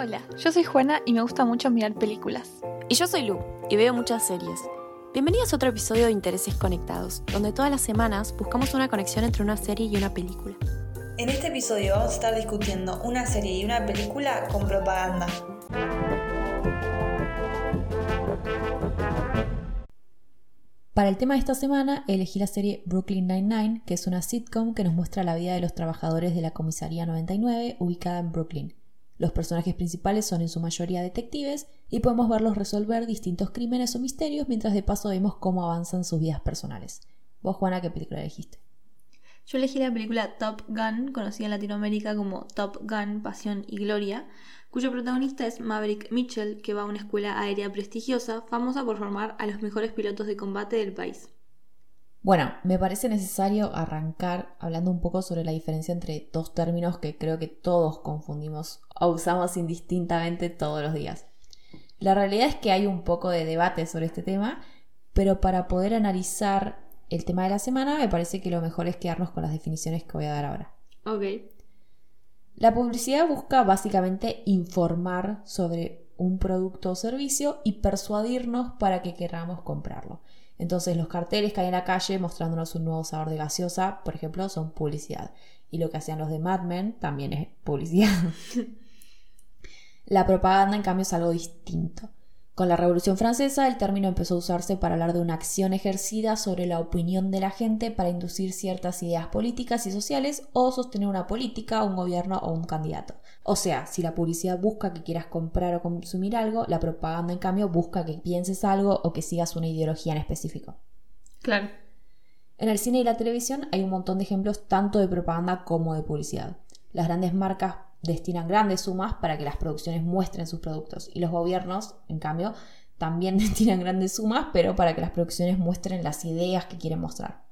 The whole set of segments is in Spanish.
Hola, yo soy Juana y me gusta mucho mirar películas. Y yo soy Lu y veo muchas series. Bienvenidos a otro episodio de Intereses Conectados, donde todas las semanas buscamos una conexión entre una serie y una película. En este episodio vamos a estar discutiendo una serie y una película con propaganda. Para el tema de esta semana elegí la serie Brooklyn Nine-Nine, que es una sitcom que nos muestra la vida de los trabajadores de la Comisaría 99 ubicada en Brooklyn. Los personajes principales son en su mayoría detectives y podemos verlos resolver distintos crímenes o misterios mientras de paso vemos cómo avanzan sus vidas personales. ¿Vos, Juana, qué película elegiste? Yo elegí la película Top Gun, conocida en Latinoamérica como Top Gun, Pasión y Gloria, cuyo protagonista es Maverick Mitchell, que va a una escuela aérea prestigiosa, famosa por formar a los mejores pilotos de combate del país. Bueno, me parece necesario arrancar hablando un poco sobre la diferencia entre dos términos que creo que todos confundimos o usamos indistintamente todos los días. La realidad es que hay un poco de debate sobre este tema, pero para poder analizar el tema de la semana me parece que lo mejor es quedarnos con las definiciones que voy a dar ahora. Ok. La publicidad busca básicamente informar sobre un producto o servicio y persuadirnos para que queramos comprarlo. Entonces los carteles que hay en la calle mostrándonos un nuevo sabor de gaseosa, por ejemplo, son publicidad. Y lo que hacían los de Mad Men también es publicidad. la propaganda, en cambio, es algo distinto. Con la Revolución Francesa, el término empezó a usarse para hablar de una acción ejercida sobre la opinión de la gente para inducir ciertas ideas políticas y sociales o sostener una política, un gobierno o un candidato. O sea, si la publicidad busca que quieras comprar o consumir algo, la propaganda en cambio busca que pienses algo o que sigas una ideología en específico. Claro. En el cine y la televisión hay un montón de ejemplos tanto de propaganda como de publicidad. Las grandes marcas destinan grandes sumas para que las producciones muestren sus productos y los gobiernos, en cambio, también destinan grandes sumas, pero para que las producciones muestren las ideas que quieren mostrar.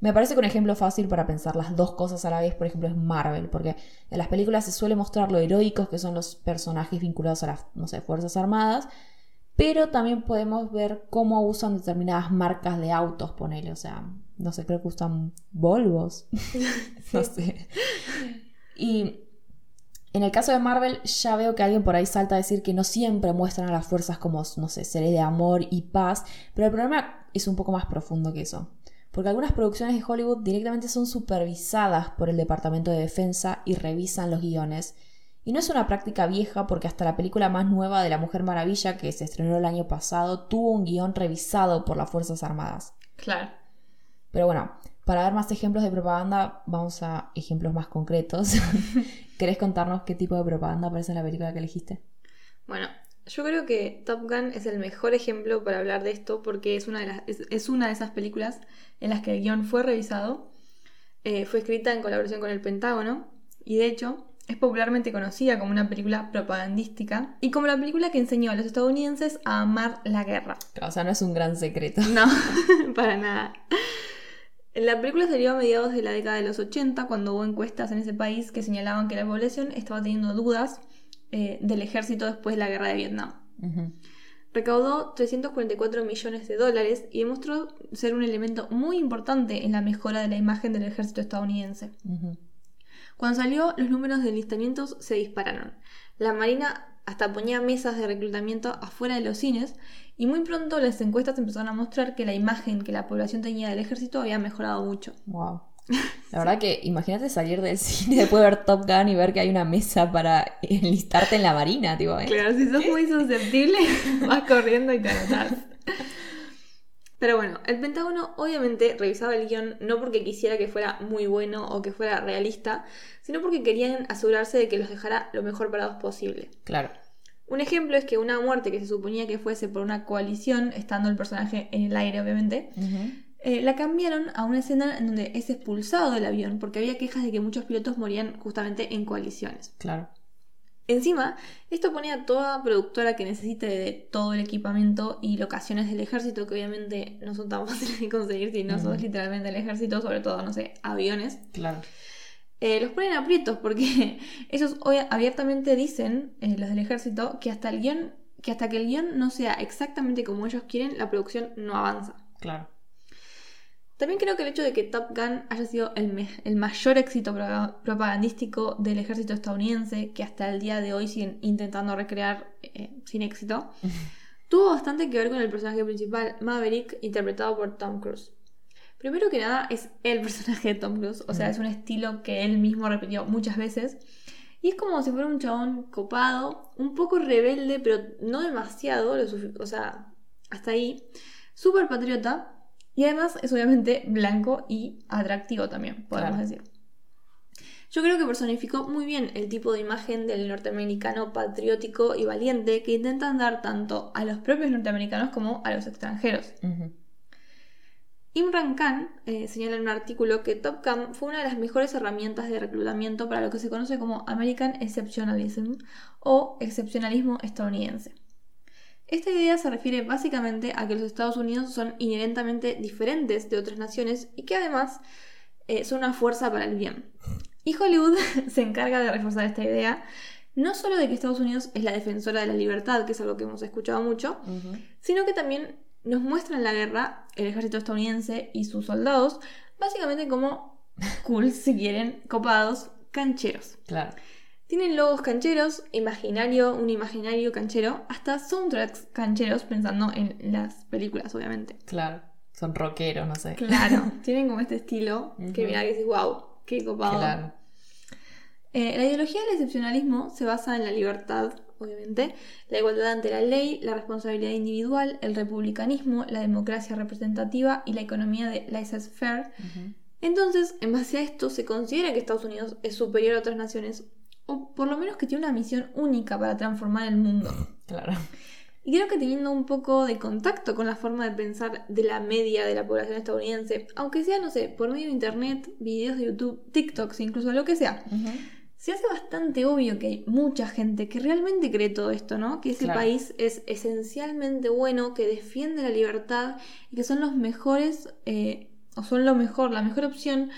Me parece que un ejemplo fácil para pensar las dos cosas a la vez, por ejemplo, es Marvel, porque en las películas se suele mostrar lo heroicos que son los personajes vinculados a las, no sé, Fuerzas Armadas, pero también podemos ver cómo usan determinadas marcas de autos, ponele, o sea, no sé, creo que usan Volvos, no sé. Y en el caso de Marvel, ya veo que alguien por ahí salta a decir que no siempre muestran a las fuerzas como, no sé, seres de amor y paz, pero el problema es un poco más profundo que eso. Porque algunas producciones de Hollywood directamente son supervisadas por el Departamento de Defensa y revisan los guiones. Y no es una práctica vieja porque hasta la película más nueva de La Mujer Maravilla, que se estrenó el año pasado, tuvo un guion revisado por las Fuerzas Armadas. Claro. Pero bueno, para dar más ejemplos de propaganda, vamos a ejemplos más concretos. ¿Querés contarnos qué tipo de propaganda aparece en la película que elegiste? Bueno, yo creo que Top Gun es el mejor ejemplo para hablar de esto porque es una de, las, es, una de esas películas en las que el guion fue revisado, eh, fue escrita en colaboración con el Pentágono y de hecho es popularmente conocida como una película propagandística y como la película que enseñó a los estadounidenses a amar la guerra. O sea, no es un gran secreto. No, para nada. La película salió a mediados de la década de los 80, cuando hubo encuestas en ese país que señalaban que la población estaba teniendo dudas eh, del ejército después de la guerra de Vietnam. Recaudó 344 millones de dólares y demostró ser un elemento muy importante en la mejora de la imagen del ejército estadounidense. Cuando salió, los números de enlistamientos se dispararon. La Marina hasta ponía mesas de reclutamiento afuera de los cines y muy pronto las encuestas empezaron a mostrar que la imagen que la población tenía del ejército había mejorado mucho. Wow. La verdad que imagínate salir del cine después de ver Top Gun y ver que hay una mesa para enlistarte en la marina, tipo. ¿eh? Claro, si sos muy susceptible, vas corriendo y te anotas. Pero bueno, el Pentágono obviamente revisaba el guion no porque quisiera que fuera muy bueno o que fuera realista, sino porque querían asegurarse de que los dejara lo mejor parados posible. Claro. Un ejemplo es que una muerte que se suponía que fuese por una coalición, estando el personaje en el aire obviamente, eh, la cambiaron a una escena en donde es expulsado del avión porque había quejas de que muchos pilotos morían justamente en coaliciones. Claro. Encima, esto pone a toda productora que necesite de todo el equipamiento y locaciones del ejército, que obviamente no son tan fáciles de conseguir si no sos literalmente el ejército, sobre todo, no sé, aviones. Claro. Eh, los ponen aprietos porque ellos hoy abiertamente dicen, eh, los del ejército, que hasta el guion, que hasta que el guion no sea exactamente como ellos quieren, la producción no avanza. Claro. También creo que el hecho de que Top Gun haya sido el, el mayor éxito pro- propagandístico del ejército estadounidense, que hasta el día de hoy siguen intentando recrear eh, sin éxito, tuvo bastante que ver con el personaje principal, Maverick, interpretado por Tom Cruise. Primero que nada, es el personaje de Tom Cruise, o sea, es un estilo que él mismo repitió muchas veces. Y es como si fuera un chabón copado, un poco rebelde, pero no demasiado, lo o sea, hasta ahí. Súper patriota. Y además es obviamente blanco y atractivo también, podemos Claro. decir. Yo creo que personificó muy bien el tipo de imagen del norteamericano patriótico y valiente que intentan dar tanto a los propios norteamericanos como a los extranjeros. Imran Khan eh, señala en un artículo que Top Gun fue una de las mejores herramientas de reclutamiento para lo que se conoce como American Exceptionalism o excepcionalismo estadounidense. Esta idea se refiere básicamente a que los Estados Unidos son inherentemente diferentes de otras naciones y que además eh, son una fuerza para el bien. Y Hollywood se encarga de reforzar esta idea, no solo de que Estados Unidos es la defensora de la libertad, que es algo que hemos escuchado mucho, sino que también nos muestra en la guerra el ejército estadounidense y sus soldados básicamente como cool, si quieren, copados, cancheros. Claro. Tienen logos cancheros, imaginario, un imaginario canchero, hasta soundtracks cancheros, pensando en las películas, obviamente. Claro. Son rockeros, no sé. Claro, tienen como este estilo que mira que dices, wow, qué copado. Claro. Eh, la ideología del excepcionalismo se basa en la libertad, obviamente, la igualdad ante la ley, la responsabilidad individual, el republicanismo, la democracia representativa y la economía de laissez-faire. Entonces, en base a esto, se considera que Estados Unidos es superior a otras naciones, o por lo menos que tiene una misión única para transformar el mundo. Claro. Y creo que teniendo un poco de contacto con la forma de pensar de la media de la población estadounidense, aunque sea, no sé, por medio de internet, videos de YouTube, TikToks, incluso lo que sea, se hace bastante obvio que hay mucha gente que realmente cree todo esto, ¿no? Que ese Claro. país es esencialmente bueno, que defiende la libertad y que son los mejores, eh, o son lo mejor, la mejor opción,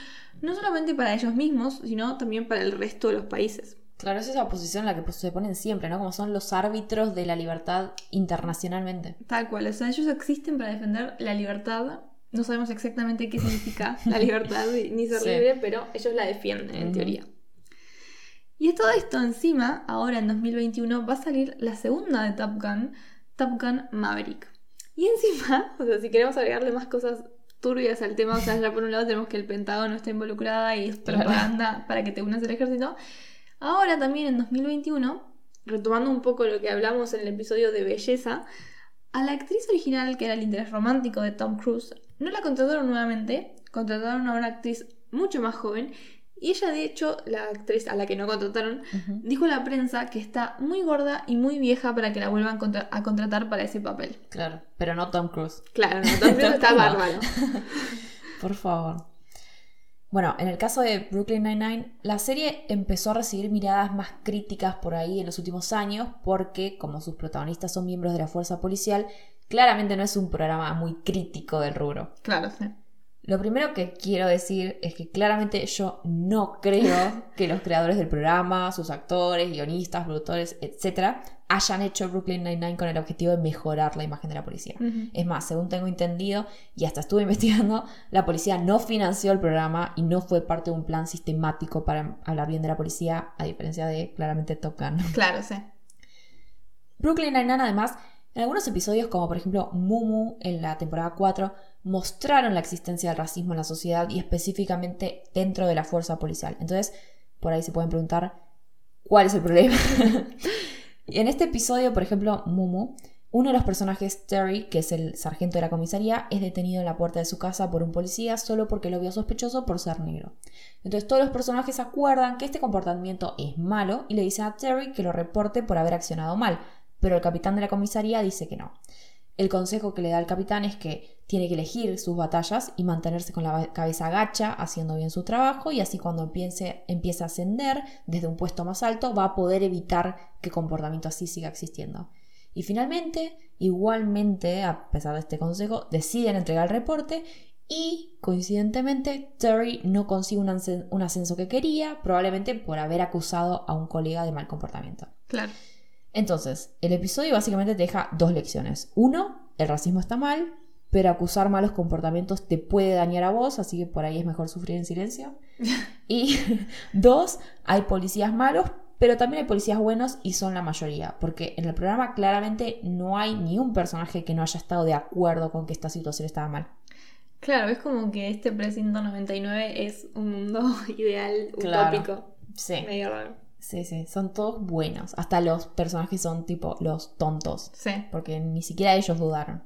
no solamente para ellos mismos, sino también para el resto de los países. Claro, es esa posición en la que pues, se ponen siempre, ¿no? Como son los árbitros de la libertad internacionalmente. Tal cual, o sea, ellos existen para defender la libertad. No sabemos exactamente qué significa la libertad ni ser Sí. libre, pero ellos la defienden en teoría. Y es todo esto encima, ahora en 2021 va a salir la segunda de Top Gun, Top Gun Maverick. Y encima, o sea, si queremos agregarle más cosas turbias al tema, o sea, ya por un lado tenemos que el Pentágono está involucrada y es Claro. propaganda para que te unas al ejército. Ahora también en 2021, retomando un poco lo que hablamos en el episodio de belleza, a la actriz original, que era el interés romántico de Tom Cruise, no la contrataron nuevamente, contrataron a una actriz mucho más joven y ella de hecho, la actriz a la que no contrataron, dijo a la prensa que está muy gorda y muy vieja para que la vuelvan contra- a contratar para ese papel. Claro, pero no Tom Cruise. Claro, no, Tom Cruise está bárbaro. Por favor. Bueno, en el caso de Brooklyn Nine-Nine, la serie empezó a recibir miradas más críticas por ahí en los últimos años porque, como sus protagonistas son miembros de la fuerza policial, claramente no es un programa muy crítico del rubro. Claro, sí. Lo primero que quiero decir es que claramente yo no creo que los creadores del programa, sus actores, guionistas, productores, etc., hayan hecho Brooklyn Nine-Nine con el objetivo de mejorar la imagen de la policía. Es más, según tengo entendido, y hasta estuve investigando, la policía no financió el programa y no fue parte de un plan sistemático para hablar bien de la policía, a diferencia de claramente Top Gun. Claro, sí. Brooklyn Nine-Nine, además, en algunos episodios, como por ejemplo Mumu en la temporada 4, mostraron la existencia del racismo en la sociedad y específicamente dentro de la fuerza policial. Entonces, por ahí se pueden preguntar, ¿cuál es el problema? en este episodio, por ejemplo, Mumu, uno de los personajes, Terry, que es el sargento de la comisaría, es detenido en la puerta de su casa por un policía solo porque lo vio sospechoso por ser negro. Entonces todos los personajes acuerdan que este comportamiento es malo y le dicen a Terry que lo reporte por haber accionado mal, pero el capitán de la comisaría dice que no. El consejo que le da el capitán es que tiene que elegir sus batallas y mantenerse con la cabeza gacha, haciendo bien su trabajo, y así cuando empiece, empiece a ascender desde un puesto más alto, va a poder evitar que comportamiento así siga existiendo. Y finalmente, igualmente, a pesar de este consejo, deciden entregar el reporte y, coincidentemente, Terry no consigue un, ascen- un ascenso que quería, probablemente por haber acusado a un colega de mal comportamiento. Claro. Entonces, el episodio básicamente te deja dos lecciones. Uno, el racismo está mal, pero acusar malos comportamientos te puede dañar a vos, así que por ahí es mejor sufrir en silencio. y dos, hay policías malos, pero también hay policías buenos y son la mayoría, porque en el programa claramente no hay ni un personaje que no haya estado de acuerdo con que esta situación estaba mal. Claro, es como que este precinto 99 es un mundo ideal, utópico. Sí. Medio raro. Sí, sí, son todos buenos. Hasta los personajes son tipo los tontos. Sí. Porque ni siquiera ellos dudaron.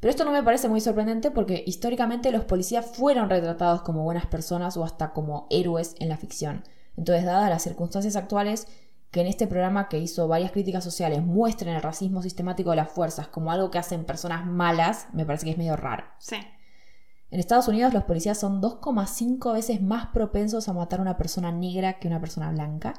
Pero esto no me parece muy sorprendente porque históricamente los policías fueron retratados como buenas personas o hasta como héroes en la ficción. Entonces, dadas las circunstancias actuales, que en este programa que hizo varias críticas sociales muestren el racismo sistemático de las fuerzas como algo que hacen personas malas, me parece que es medio raro. Sí. En Estados Unidos los policías son 2,5 veces más propensos a matar a una persona negra que una persona blanca.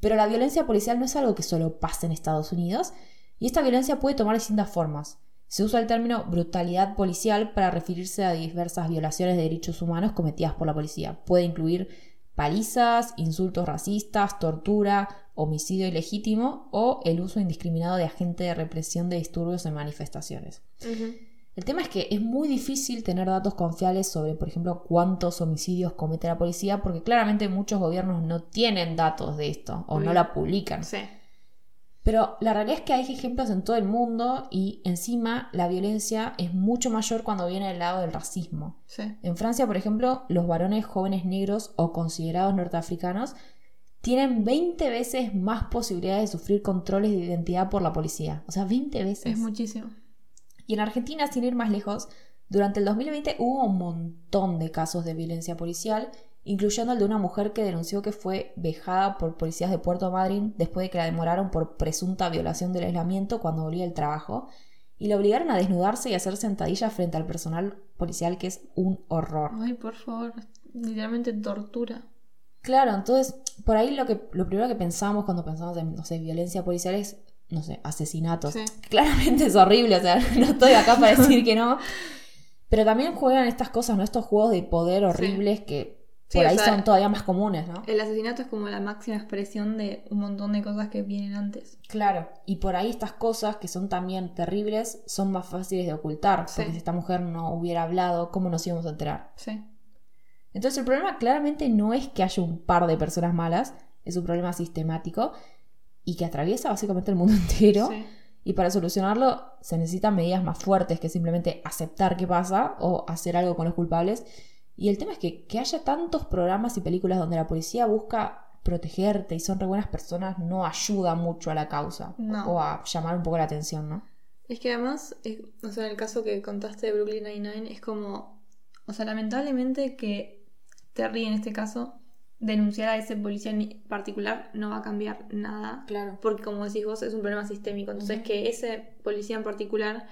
Pero la violencia policial no es algo que solo pasa en Estados Unidos, y esta violencia puede tomar distintas formas. Se usa el término brutalidad policial para referirse a diversas violaciones de derechos humanos cometidas por la policía. Puede incluir palizas, insultos racistas, tortura, homicidio ilegítimo o el uso indiscriminado de agentes de represión de disturbios en manifestaciones. El tema es que es muy difícil tener datos confiables sobre, por ejemplo, cuántos homicidios comete la policía, porque claramente muchos gobiernos no tienen datos de esto o no la publican. Sí. Pero la realidad es que hay ejemplos en todo el mundo y encima la violencia es mucho mayor cuando viene del lado del racismo. Sí. En Francia, por ejemplo, los varones jóvenes negros o considerados norteafricanos tienen 20 veces más posibilidades de sufrir controles de identidad por la policía. O sea, 20 veces. Es muchísimo. Y en Argentina, sin ir más lejos, durante el 2020 hubo un montón de casos de violencia policial, incluyendo el de una mujer que denunció que fue vejada por policías de Puerto Madryn después de que la demoraron por presunta violación del aislamiento cuando volvía del trabajo, y la obligaron a desnudarse y hacer sentadillas frente al personal policial, que es un horror. Ay, por favor, literalmente tortura. Claro, entonces, por ahí lo, que, lo primero que pensamos cuando pensamos en, no sé, violencia policial es no sé, asesinatos. Sí. Claramente es horrible, o sea, no estoy acá para decir que no. Pero también juegan estas cosas, ¿no? Estos juegos de poder horribles que Sí, por o ahí sea, son todavía más comunes, ¿no? El asesinato es como la máxima expresión de un montón de cosas que vienen antes. Claro, y por ahí estas cosas que son también terribles son más fáciles de ocultar, porque si esta mujer no hubiera hablado, ¿cómo nos íbamos a enterar? Sí. Entonces el problema claramente no es que haya un par de personas malas, es un problema sistemático y que atraviesa básicamente el mundo entero. Sí. Y para solucionarlo se necesitan medidas más fuertes que simplemente aceptar qué pasa o hacer algo con los culpables. Y el tema es que, que haya tantos programas y películas donde la policía busca protegerte y son re buenas personas no ayuda mucho a la causa No. o a llamar un poco la atención, ¿no? Es que además, es- o sea, en el caso que contaste de Brooklyn Nine-Nine, es como, o sea, lamentablemente que Terry en este caso, denunciar a ese policía en particular no va a cambiar nada. Claro. Porque como decís vos, es un problema sistémico. Entonces, que ese policía en particular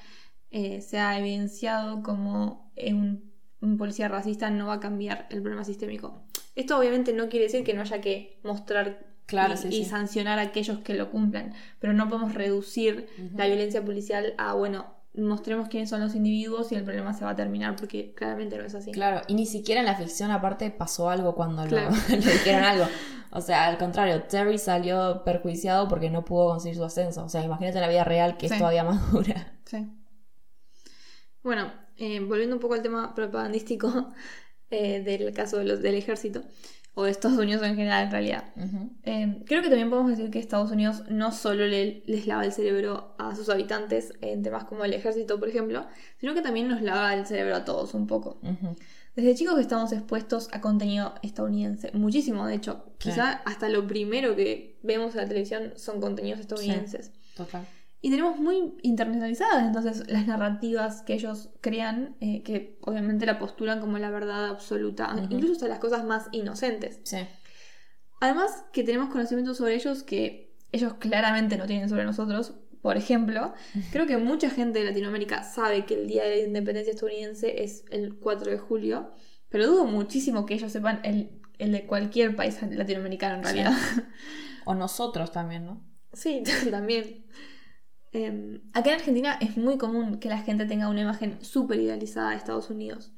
eh, sea evidenciado como eh, un, un policía racista no va a cambiar el problema sistémico. Esto obviamente no quiere decir que no haya que mostrar Claro, y, sí, y sí. sancionar a aquellos que lo cumplan, pero no podemos reducir la violencia policial a, bueno, mostremos quiénes son los individuos y el problema se va a terminar, porque claramente no es así. Claro, y ni siquiera en la ficción aparte pasó algo cuando lo- le dijeron algo. O sea, al contrario, Terry salió perjuiciado porque no pudo conseguir su ascenso. O sea, imagínate en la vida real que Sí. es todavía más dura. Sí. Bueno, eh, volviendo un poco al tema propagandístico eh, del caso de los, del ejército, o de Estados Unidos en general en realidad. Ujú. Eh, creo que también podemos decir que Estados Unidos no solo le- les lava el cerebro a sus habitantes en temas como el ejército, por ejemplo, sino que también nos lava el cerebro a todos un poco. Ujú. Desde chicos que estamos expuestos a contenido estadounidense, muchísimo de hecho. Quizá hasta lo primero que vemos en la televisión son contenidos estadounidenses. Total. Y tenemos muy internacionalizadas entonces las narrativas que ellos crean, eh, que obviamente la postulan como la verdad absoluta, incluso hasta las cosas más inocentes. Sí. Además que tenemos conocimientos sobre ellos que ellos claramente no tienen sobre nosotros. Por ejemplo, creo que mucha gente de Latinoamérica sabe que el Día de la Independencia estadounidense es el 4 de julio, pero dudo muchísimo que ellos sepan el, el de cualquier país latinoamericano en Sí. realidad. O nosotros también, ¿no? Sí, también. Eh, acá en Argentina es muy común que la gente tenga una imagen súper idealizada de Estados Unidos.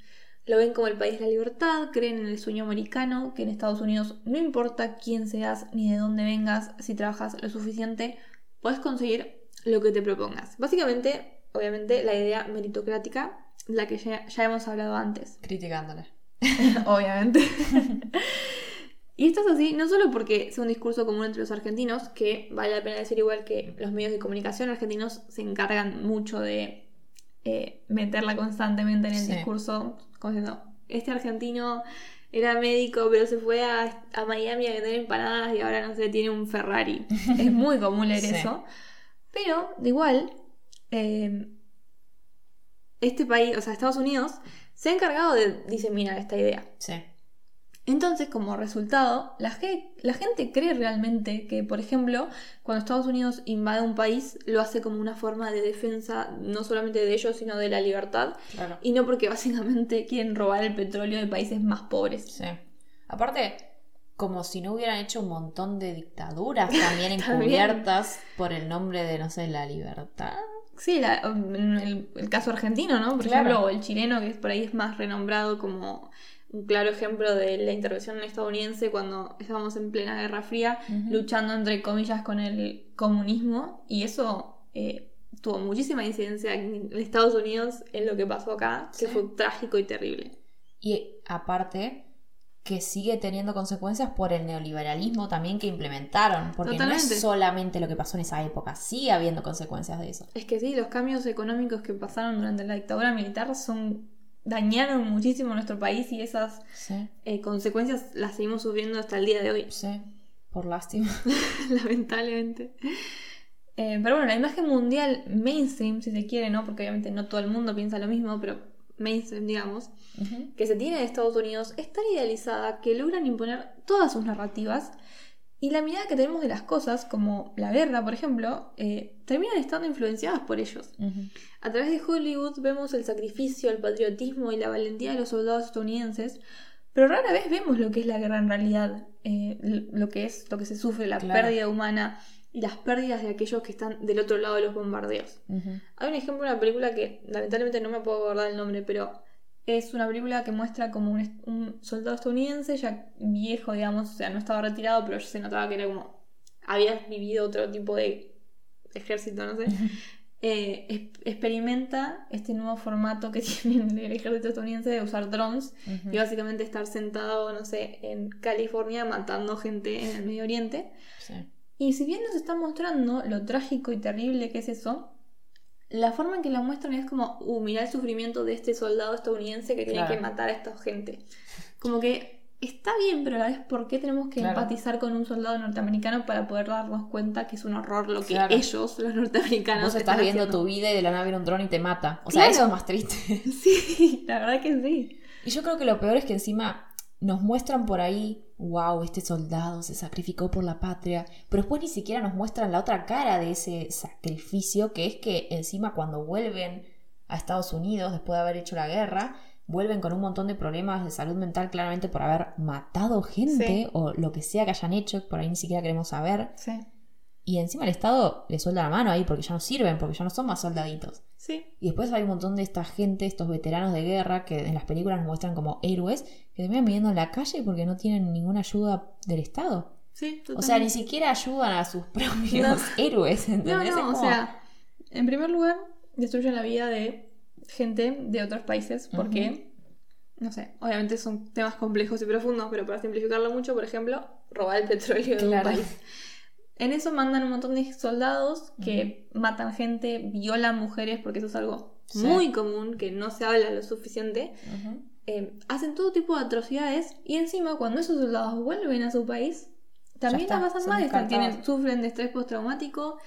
Lo ven como el país de la libertad, creen en el sueño americano, que en Estados Unidos no importa quién seas ni de dónde vengas, si trabajas lo suficiente, puedes conseguir lo que te propongas. Básicamente obviamente, la idea meritocrática, la que ya, ya hemos hablado antes. Criticándola. obviamente. y esto es así, no solo porque sea un discurso común entre los argentinos, que vale la pena decir igual que los medios de comunicación argentinos se encargan mucho de eh, meterla constantemente en el Sí. discurso, como diciendo, este argentino era médico, pero se fue a, a Miami a vender empanadas y ahora no sé, tiene un Ferrari. es muy común leer Sí. eso. Pero, de igual, eh, este país, o sea, Estados Unidos, se ha encargado de diseminar esta idea. Sí. Entonces, como resultado, la, ge- la gente cree realmente que, por ejemplo, cuando Estados Unidos invade un país, lo hace como una forma de defensa no solamente de ellos, sino de la libertad, Claro. y no porque básicamente quieren robar el petróleo de países más pobres. Sí. Aparte, como si no hubieran hecho un montón de dictaduras también También. encubiertas por el nombre de, no sé, la libertad. Sí, la- en el, el caso argentino, ¿no? Por Claro. ejemplo, o el chileno, que por ahí es más renombrado como un claro ejemplo de la intervención estadounidense cuando estábamos en plena Guerra Fría, luchando entre comillas con el comunismo, y eso eh, tuvo muchísima incidencia en Estados Unidos en lo que pasó acá, que Sí. fue trágico y terrible. Y aparte, que sigue teniendo consecuencias por el neoliberalismo también que implementaron. Porque no es solamente lo que pasó en esa época, sigue habiendo consecuencias de eso. Es que sí, los cambios económicos que pasaron durante la dictadura militar son dañaron muchísimo nuestro país y esas Sí, eh, consecuencias las seguimos sufriendo hasta el día de hoy. sí, por lástima. lamentablemente. Eh, pero bueno, la imagen mundial mainstream, si se quiere, ¿no? Porque obviamente no todo el mundo piensa lo mismo, pero mainstream, digamos, que se tiene de Estados Unidos es tan idealizada que logran imponer todas sus narrativas y la mirada que tenemos de las cosas, como la guerra, por ejemplo, eh, terminan estando influenciadas por ellos. A través de Hollywood vemos el sacrificio, el patriotismo y la valentía de los soldados estadounidenses, pero rara vez vemos lo que es la guerra en realidad, eh, lo que es lo que se sufre, la Claro. pérdida humana y las pérdidas de aquellos que están del otro lado de los bombardeos. Hay un ejemplo de una película que lamentablemente no me puedo acordar el nombre, pero es una película que muestra como un, soldado estadounidense ya viejo, digamos, o sea, no estaba retirado, pero se notaba que era como había vivido otro tipo de ejército, no sé. eh, es- experimenta este nuevo formato que tiene el ejército estadounidense de usar drones y básicamente estar sentado, no sé, en California matando gente en el Medio Oriente. Sí. Y si bien nos está mostrando lo trágico y terrible que es eso, la forma en que la muestran es como, uh, mirá el sufrimiento de este soldado estadounidense que tiene Claro. que matar a esta gente. Como que está bien, pero a la vez, ¿por qué tenemos que Claro. empatizar con un soldado norteamericano para poder darnos cuenta que es un horror lo que Claro. ellos, los norteamericanos, Vos están estás viendo haciendo? tu vida y de la nada viene un dron y te mata. O sea, eso es más triste. Sí, la verdad que sí. Y yo creo que lo peor es que encima nos muestran por ahí, wow, este soldado se sacrificó por la patria, pero después ni siquiera nos muestran la otra cara de ese sacrificio, que es que encima cuando vuelven a Estados Unidos después de haber hecho la guerra, vuelven con un montón de problemas de salud mental claramente por haber matado gente Sí. o lo que sea que hayan hecho, por ahí ni siquiera queremos saber. Sí. Y encima el Estado le suelta la mano ahí porque ya no sirven, porque ya no son más soldaditos. Sí. Y después hay un montón de esta gente, estos veteranos de guerra, que en las películas nos muestran como héroes, que terminan viviendo en la calle porque no tienen ninguna ayuda del Estado. Sí, O sea, ni siquiera ayudan a sus propios héroes, No, ¿entendés? Es no, o sea, en primer lugar, destruyen la vida de gente de otros países porque, no sé, obviamente son temas complejos y profundos, pero para simplificarlo mucho, por ejemplo, robar el petróleo de un Claro. país. En eso mandan un montón de soldados que matan gente, violan mujeres, porque eso es algo Sí. muy común, que no se habla lo suficiente. Ujú. Eh, hacen todo tipo de atrocidades y encima cuando esos soldados vuelven a su país, también está, la pasan mal, están- tienen, sufren de estrés postraumático,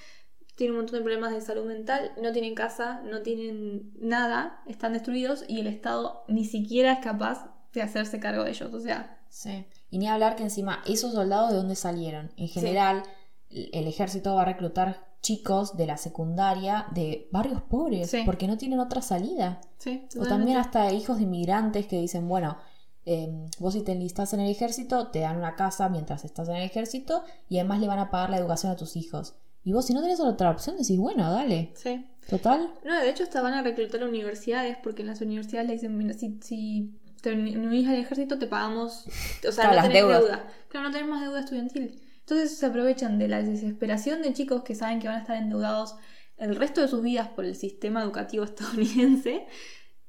tienen un montón de problemas de salud mental, no tienen casa, no tienen nada, están destruidos y el Estado ni siquiera es capaz de hacerse cargo de ellos. O sea, Sí. Y ni hablar que encima, esos soldados de dónde salieron. En general, el ejército va a reclutar chicos de la secundaria de barrios pobres, Sí. porque no tienen otra salida. sí, O también hasta hijos de inmigrantes que dicen, bueno, eh, vos si te enlistás en el ejército, te dan una casa mientras estás en el ejército y además le van a pagar la educación a tus hijos. Y vos si no tenés otra opción, decís, bueno, dale. Sí. Total. No, de hecho hasta van a reclutar a universidades porque en las universidades le dicen, mira, si, si te unís al ejército te pagamos, o sea, Claro, no tenés deuda. Claro, no tenés más deuda estudiantil. Entonces se aprovechan de la desesperación de chicos que saben que van a estar endeudados el resto de sus vidas por el sistema educativo estadounidense.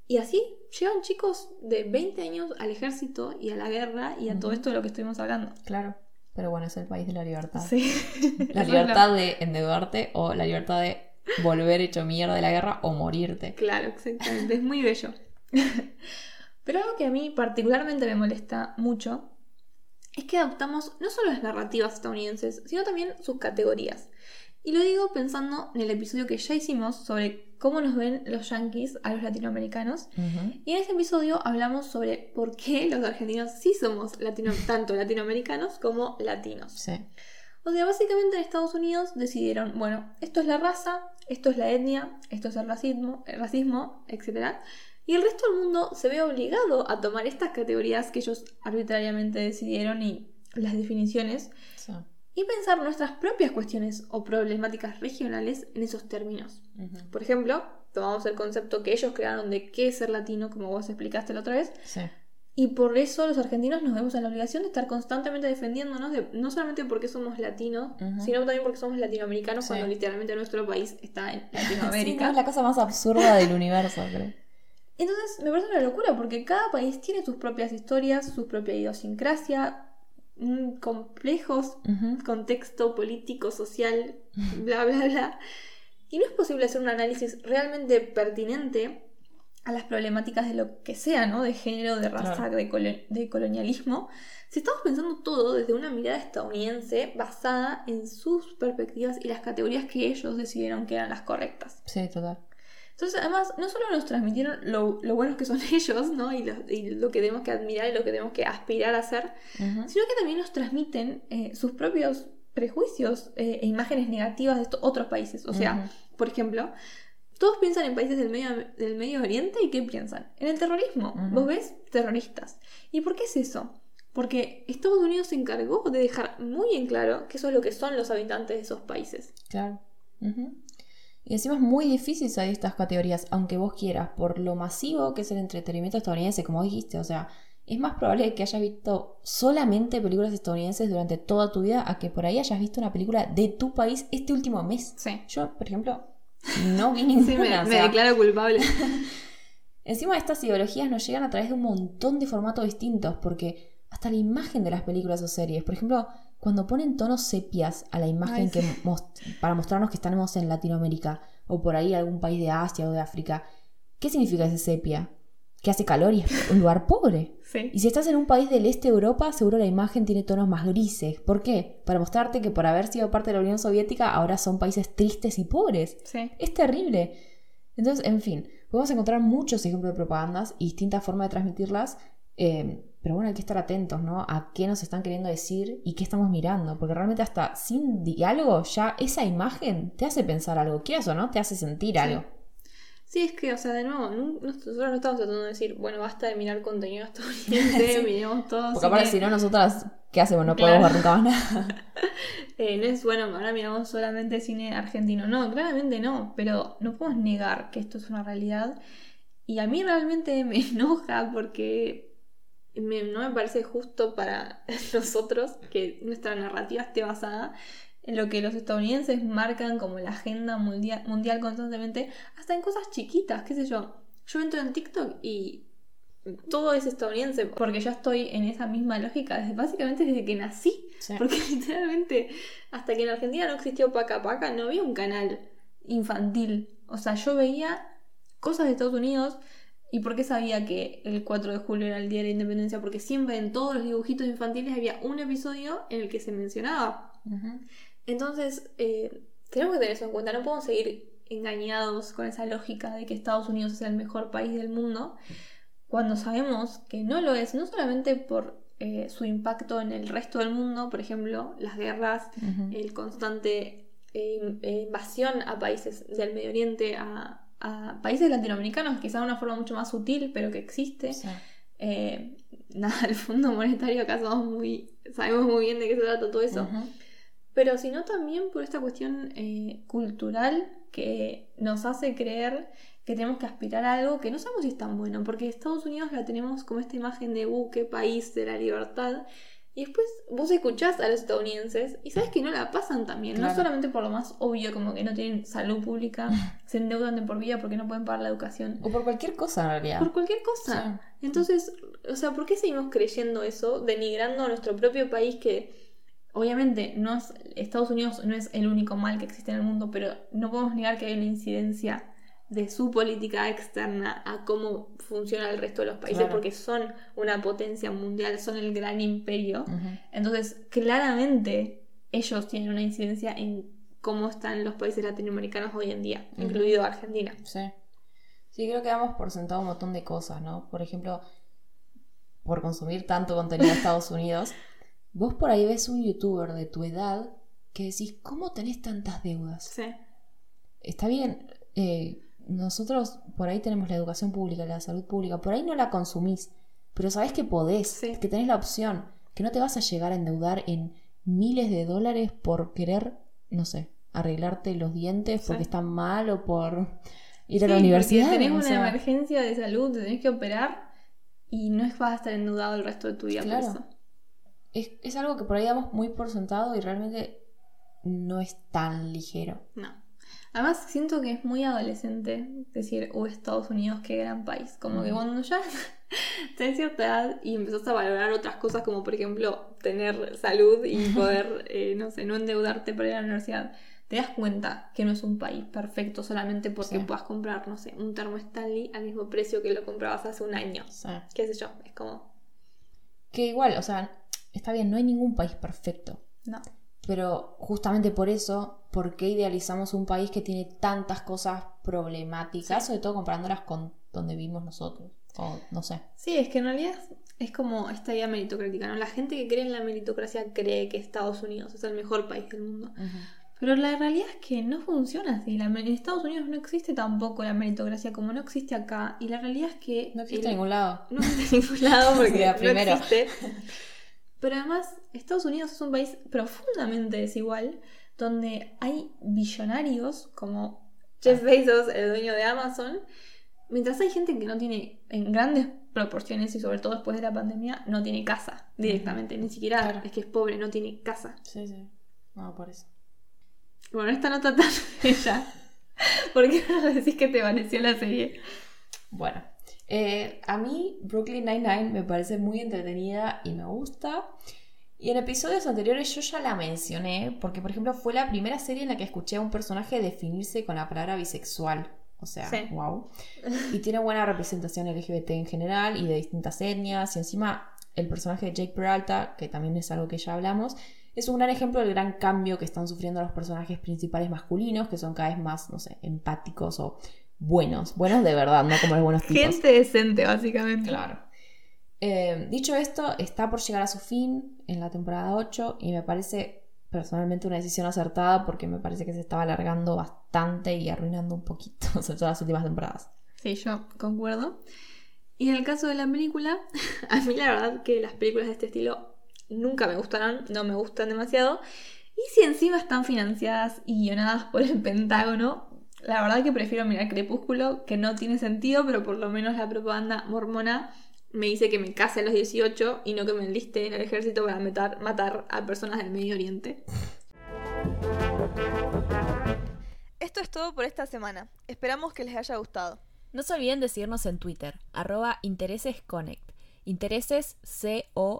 Y así llevan chicos de 20 años al ejército y a la guerra y a todo esto de lo que estuvimos hablando. Claro. Pero bueno, es el país de la libertad. Sí. La libertad de endeudarte o la libertad de volver hecho mierda de la guerra o morirte. Claro, exactamente. Es muy bello. Pero algo que a mí particularmente me molesta mucho es que adoptamos no solo las narrativas estadounidenses, sino también sus categorías. Y lo digo pensando en el episodio que ya hicimos sobre cómo nos ven los yankees a los latinoamericanos. Y en ese episodio hablamos sobre por qué los argentinos sí somos latino tanto latinoamericanos como latinos. Sí. O sea, básicamente en Estados Unidos decidieron, bueno, esto es la raza, esto es la etnia, esto es el racismo, el racismo, etc. Y el resto del mundo se ve obligado a tomar estas categorías que ellos arbitrariamente decidieron y las definiciones Sí. y pensar nuestras propias cuestiones o problemáticas regionales en esos términos. Por ejemplo, tomamos el concepto que ellos crearon de qué es ser latino, como vos explicaste la otra vez, Sí. y por eso los argentinos nos vemos en la obligación de estar constantemente defendiéndonos, de- no solamente porque somos latinos, Ujú. sino también porque somos latinoamericanos Sí. cuando literalmente nuestro país está en Sí, no, Latinoamérica. es la cosa más absurda del universo, creo. Entonces me parece una locura porque cada país tiene sus propias historias, su propia idiosincrasia, mm, complejos Ujú. contexto político, social, bla, bla, bla. Y no es posible hacer un análisis realmente pertinente a las problemáticas de lo que sea, ¿no? De género, de raza, Claro. de, colo- de colonialismo. Si estamos pensando todo desde una mirada estadounidense basada en sus perspectivas y las categorías que ellos decidieron que eran las correctas. Sí, total. Entonces, además, no solo nos transmitieron lo, lo buenos que son ellos, ¿no? Y lo, y lo que tenemos que admirar y lo que tenemos que aspirar a ser, Ujú. sino que también nos transmiten eh, sus propios prejuicios eh, e imágenes negativas de estos otros países. O sea, por ejemplo, todos piensan en países del Medio, del Medio Oriente y ¿qué piensan? En el terrorismo. Ujú. Vos ves terroristas. ¿Y por qué es eso? Porque Estados Unidos se encargó de dejar muy en claro que eso es lo que son los habitantes de esos países. Claro. Ujú. Y encima es muy difícil salir estas categorías, aunque vos quieras, por lo masivo que es el entretenimiento estadounidense, como dijiste. O sea, es más probable que hayas visto solamente películas estadounidenses durante toda tu vida a que por ahí hayas visto una película de tu país este último mes. Sí. Yo, por ejemplo, no vi ninguna. Sí, me, o me sea, declaro culpable. Encima estas ideologías nos llegan a través de un montón de formatos distintos, porque hasta la imagen de las películas o series, por ejemplo, cuando ponen tonos sepias a la imagen Ay, que sí. para mostrarnos que estamos en Latinoamérica o por ahí algún país de Asia o de África, ¿qué significa ese sepia? Que hace calor y es un lugar pobre. Sí. Y si estás en un país del este de Europa, seguro la imagen tiene tonos más grises. ¿Por qué? Para mostrarte que por haber sido parte de la Unión Soviética ahora son países tristes y pobres. Sí. Es terrible. Entonces, en fin, podemos encontrar muchos ejemplos de propagandas y distintas formas de transmitirlas. eh, pero bueno, hay que estar atentos, ¿no? A qué nos están queriendo decir y qué estamos mirando. Porque realmente hasta sin diálogo ya esa imagen te hace pensar algo. Quieras o no, te hace sentir algo. Sí, es que, o sea, de nuevo, no- nosotros no estamos tratando de decir, bueno, basta de mirar contenido estadounidense, Sí. miremos todo. Porque aparte, si no, nosotras, ¿qué hacemos? No Claro. podemos ver nunca más nada. Eh, no es bueno, ahora miramos solamente cine argentino. No, claramente no, pero no podemos negar que esto es una realidad. Y a mí realmente me enoja porque me- no me parece justo para nosotros que nuestra narrativa esté basada en lo que los estadounidenses marcan como la agenda mundial, mundial constantemente, hasta en cosas chiquitas, qué sé yo. Yo entro en TikTok y todo es estadounidense, porque yo estoy en esa misma lógica desde, básicamente desde que nací. Sí. Porque literalmente, hasta que en Argentina no existió Paca Paca, no había un canal infantil. O sea, yo veía cosas de Estados Unidos. ¿Y por qué sabía que el 4 de julio era el Día de la Independencia? Porque siempre en todos los dibujitos infantiles había un episodio en el que se mencionaba. Entonces, eh, tenemos que tener eso en cuenta. No podemos seguir engañados con esa lógica de que Estados Unidos es el mejor país del mundo, cuando sabemos que no lo es, no solamente por eh, su impacto en el resto del mundo, por ejemplo, las guerras, el constante eh, invasión a países del Medio Oriente, a, a países latinoamericanos, quizá de una forma mucho más sutil, pero que existe. Sí. Eh, nada, el Fondo Monetario acá somos muy, sabemos muy bien de qué se trata todo eso. Pero sino también por esta cuestión eh, cultural que nos hace creer que tenemos que aspirar a algo que no sabemos si es tan bueno, porque Estados Unidos la tenemos como esta imagen de buque, país de la libertad, Y después vos escuchás a los estadounidenses y sabes que no la pasan también. No Claro. solamente por lo más obvio, como que no tienen salud pública, se endeudan de por vida porque no pueden pagar la educación. O por cualquier cosa en realidad. Por cualquier cosa. Entonces, o sea, ¿por qué seguimos creyendo eso? Denigrando a nuestro propio país que obviamente no es, Estados Unidos no es el único mal que existe en el mundo, pero no podemos negar que hay una incidencia de su política externa a cómo funciona el resto de los países, Claro. porque son una potencia mundial, son el gran imperio. Entonces, claramente ellos tienen una incidencia en cómo están los países latinoamericanos hoy en día, incluido Argentina. Sí. Sí, creo que damos por sentado un montón de cosas, ¿no? Por ejemplo, por consumir tanto contenido de Estados Unidos, vos por ahí ves un youtuber de tu edad que decís, ¿cómo tenés tantas deudas? Sí. Está bien, eh, nosotros por ahí tenemos la educación pública, la salud pública, por ahí no la consumís, pero sabés que podés, Sí. que tenés la opción, que no te vas a llegar a endeudar en miles de dólares por querer, no sé, arreglarte los dientes porque están mal o por ir a la universidad. porque tenés o una emergencia de salud, te tenés que operar y no es vas a estar endeudado el resto de tu vida Claro. por eso. es, es algo que por ahí damos muy por sentado y realmente no es tan ligero. No. Además, siento que es muy adolescente decir, oh, Estados Unidos, qué gran país. Como que cuando ya tenés cierta edad y empezás a valorar otras cosas, como por ejemplo tener salud y poder, eh, no sé, no endeudarte para ir a la universidad, te das cuenta que no es un país perfecto solamente porque Sí. puedas comprar, no sé, un termo Stanley al mismo precio que lo comprabas hace un año. Sea, Qué sé yo, es como, que igual, o sea, está bien, no hay ningún país perfecto. no. Pero justamente por eso, ¿por qué idealizamos un país que tiene tantas cosas problemáticas, sobre todo comparándolas con donde vivimos nosotros? O no sé. Sí, es que en realidad es como esta idea meritocrática, ¿no? La gente que cree en la meritocracia cree que Estados Unidos es el mejor país del mundo. Pero la realidad es que no funciona así. La- en Estados Unidos no existe tampoco la meritocracia como no existe acá. Y la realidad es que... No existe en ningún lado. No existe en ningún lado porque Sería no primero. existe. Pero además, Estados Unidos es un país profundamente desigual, donde hay billonarios como Jeff Bezos, el dueño de Amazon, mientras hay gente que no tiene, en grandes proporciones y sobre todo después de la pandemia, no tiene casa directamente. Ni siquiera Claro. es que es pobre, no tiene casa. Sí, sí. No, por eso. Bueno, esta nota tan bella. ¿Por qué no decís que te pareció la serie? Bueno, eh, a mí Brooklyn Nine-Nine me parece muy entretenida y me gusta. Y en episodios anteriores yo ya la mencioné, porque por ejemplo fue la primera serie en la que escuché a un personaje definirse con la palabra bisexual. O sea, Sí. wow. Y tiene buena representación LGBT en general y de distintas etnias. Y encima el personaje de Jake Peralta, que también es algo que ya hablamos, es un gran ejemplo del gran cambio que están sufriendo los personajes principales masculinos, que son cada vez más, no sé, empáticos o buenos. Buenos de verdad, no como los buenos tipos. Gente decente, básicamente. Claro. Eh, dicho esto, está por llegar a su fin en la temporada 8 y me parece personalmente una decisión acertada porque me parece que se estaba alargando bastante y arruinando un poquito, sobre todo las últimas temporadas. Sí, yo concuerdo. Y en el caso de la película, a mí la verdad que las películas de este estilo nunca me gustaron, no me gustan demasiado. Y si encima están financiadas y guionadas por el Pentágono, la verdad que prefiero mirar Crepúsculo, que no tiene sentido, pero por lo menos la propaganda mormona me dice que me case a los 18 y no que me enliste en el ejército para matar, matar a personas del Medio Oriente. Esto es todo por esta semana. Esperamos que les haya gustado. No se olviden de seguirnos en Twitter, arroba interesesconnect. Intereses C-O-N-E-C-T.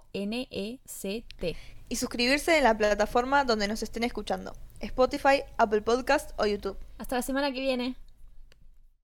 Y suscribirse en la plataforma donde nos estén escuchando. Spotify, Apple Podcast o YouTube. Hasta la semana que viene.